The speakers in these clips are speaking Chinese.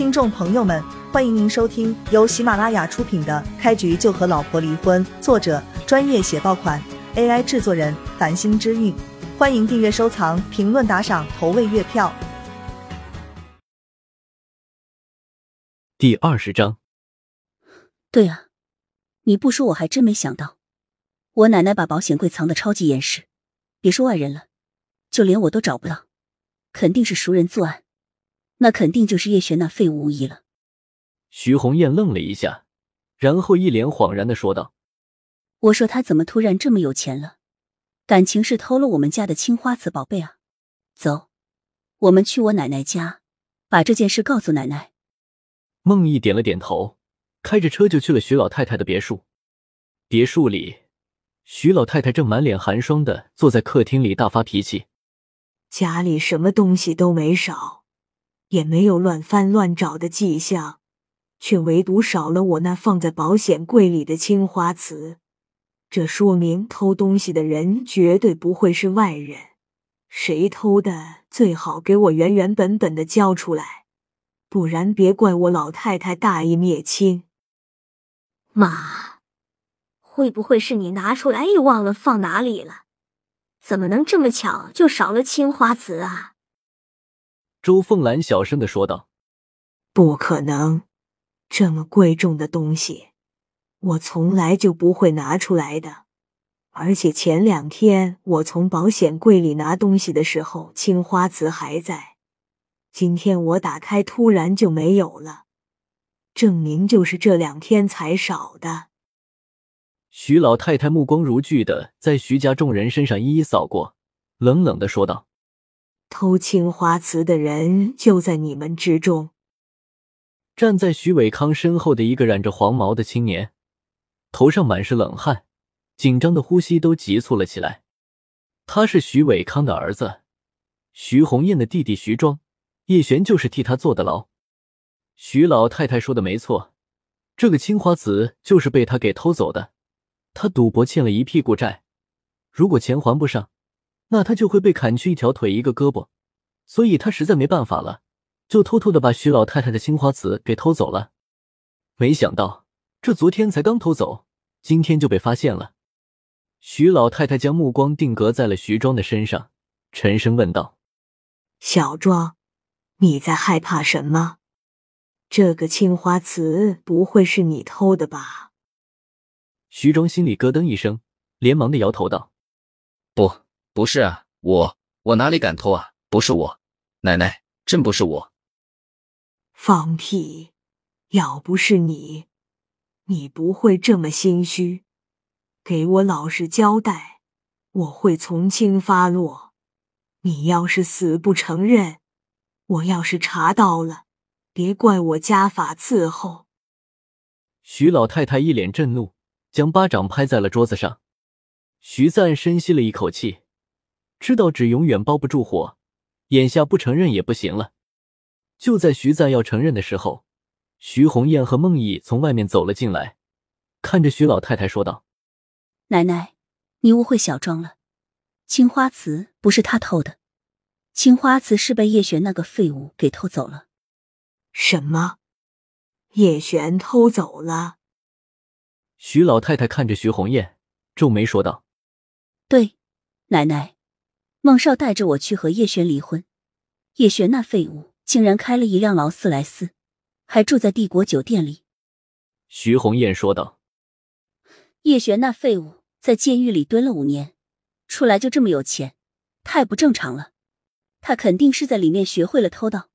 听众朋友们，欢迎您收听由喜马拉雅出品的《开局就和老婆离婚》，作者专业写爆款，AI 制作人繁星之韵。欢迎订阅、收藏、评论、打赏、投喂月票。第二十章，对啊，你不说我还真没想到，我奶奶把保险柜藏的超级严实，别说外人了，就连我都找不到，肯定是熟人作案。那肯定就是叶璇那废物无疑了。徐红艳愣了一下，然后一脸恍然的说道：“我说他怎么突然这么有钱了？感情是偷了我们家的青花瓷宝贝啊？走，我们去我奶奶家，把这件事告诉奶奶。”孟毅点了点头，开着车就去了徐老太太的别墅。别墅里，徐老太太正满脸寒霜的坐在客厅里大发脾气：“家里什么东西都没少。”也没有乱翻乱找的迹象，却唯独少了我那放在保险柜里的青花瓷。这说明偷东西的人绝对不会是外人。谁偷的，最好给我原原本本的交出来，不然别怪我老太太大义灭亲。妈，会不会是你拿出来又忘了放哪里了？怎么能这么巧就少了青花瓷啊？周凤兰小声的说道：“不可能，这么贵重的东西，我从来就不会拿出来的。而且前两天我从保险柜里拿东西的时候，青花瓷还在。今天我打开，突然就没有了，证明就是这两天才少的。”徐老太太目光如炬的在徐家众人身上一一扫过，冷冷的说道。偷青花瓷的人就在你们之中。站在徐伟康身后的一个染着黄毛的青年，头上满是冷汗，紧张的呼吸都急促了起来。他是徐伟康的儿子，徐红艳的弟弟徐庄，叶璇就是替他坐的牢。徐老太太说的没错，这个青花瓷就是被他给偷走的。他赌博欠了一屁股债，如果钱还不上。那他就会被砍去一条腿一个胳膊，所以他实在没办法了，就偷偷的把徐老太太的青花瓷给偷走了。没想到这昨天才刚偷走，今天就被发现了。徐老太太将目光定格在了徐庄的身上，沉声问道：“小庄，你在害怕什么？这个青花瓷不会是你偷的吧？”徐庄心里咯噔一声，连忙的摇头道：“不。”不是啊，我我哪里敢偷啊？不是我，奶奶，真不是我。放屁！要不是你，你不会这么心虚。给我老实交代，我会从轻发落。你要是死不承认，我要是查到了，别怪我家法伺候。徐老太太一脸震怒，将巴掌拍在了桌子上。徐赞深吸了一口气。知道纸永远包不住火，眼下不承认也不行了。就在徐赞要承认的时候，徐红艳和孟毅从外面走了进来，看着徐老太太说道：“奶奶，你误会小庄了，青花瓷不是他偷的，青花瓷是被叶璇那个废物给偷走了。”什么？叶璇偷走了？徐老太太看着徐红艳，皱眉说道：“对，奶奶。”孟少带着我去和叶璇离婚，叶璇那废物竟然开了一辆劳斯莱斯，还住在帝国酒店里。徐红艳说道：“叶璇那废物在监狱里蹲了五年，出来就这么有钱，太不正常了。他肯定是在里面学会了偷盗。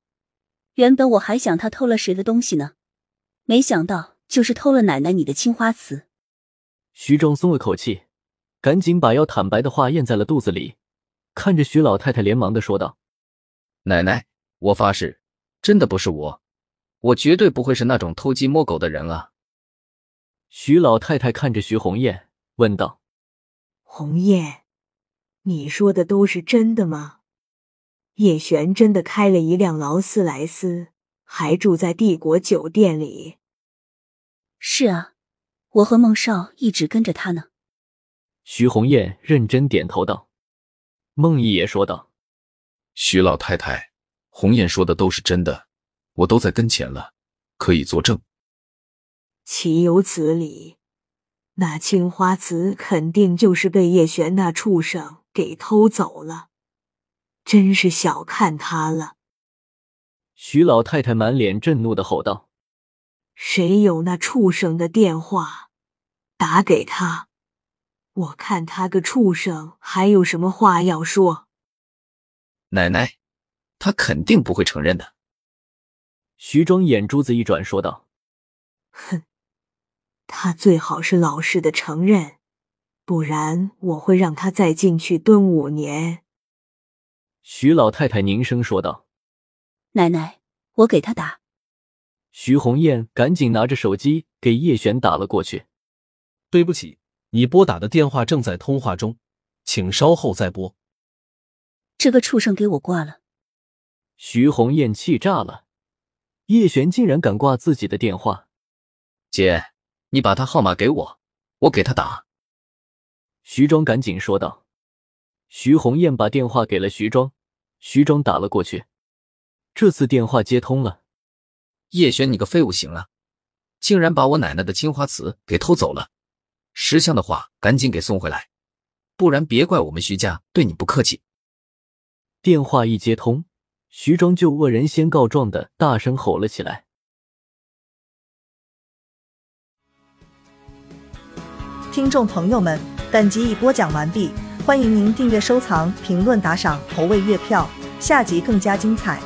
原本我还想他偷了谁的东西呢，没想到就是偷了奶奶你的青花瓷。”徐庄松了口气，赶紧把要坦白的话咽在了肚子里。看着徐老太太，连忙的说道：“奶奶，我发誓，真的不是我，我绝对不会是那种偷鸡摸狗的人啊。”徐老太太看着徐红艳，问道：“红艳，你说的都是真的吗？叶璇真的开了一辆劳斯莱斯，还住在帝国酒店里？”“是啊，我和孟少一直跟着他呢。”徐红艳认真点头道。孟毅也说道：“徐老太太，红艳说的都是真的，我都在跟前了，可以作证。岂有此理！那青花瓷肯定就是被叶璇那畜生给偷走了，真是小看他了。徐老太太满脸震怒的吼道：“谁有那畜生的电话？打给他！我看他个畜生还有什么话要说。”奶奶，他肯定不会承认的。徐庄眼珠子一转，说道：“哼。”他最好是老实的承认，不然我会让他再进去蹲五年。”徐老太太凝声说道。“奶奶，我给他打。”徐红艳赶紧拿着手机给叶璇打了过去。“对不起，你拨打的电话正在通话中，请稍后再拨。”这个畜生给我挂了！徐红艳气炸了，叶璇竟然敢挂自己的电话，姐。你把他号码给我，我给他打。徐庄赶紧说道。徐红艳把电话给了徐庄，徐庄打了过去。这次电话接通了。叶璇，你个废物，行了，竟然把我奶奶的青花瓷给偷走了！识相的话，赶紧给送回来，不然别怪我们徐家对你不客气。电话一接通，徐庄就恶人先告状的大声吼了起来。听众朋友们，本集已播讲完毕，欢迎您订阅、收藏、评论、打赏、投喂月票，下集更加精彩。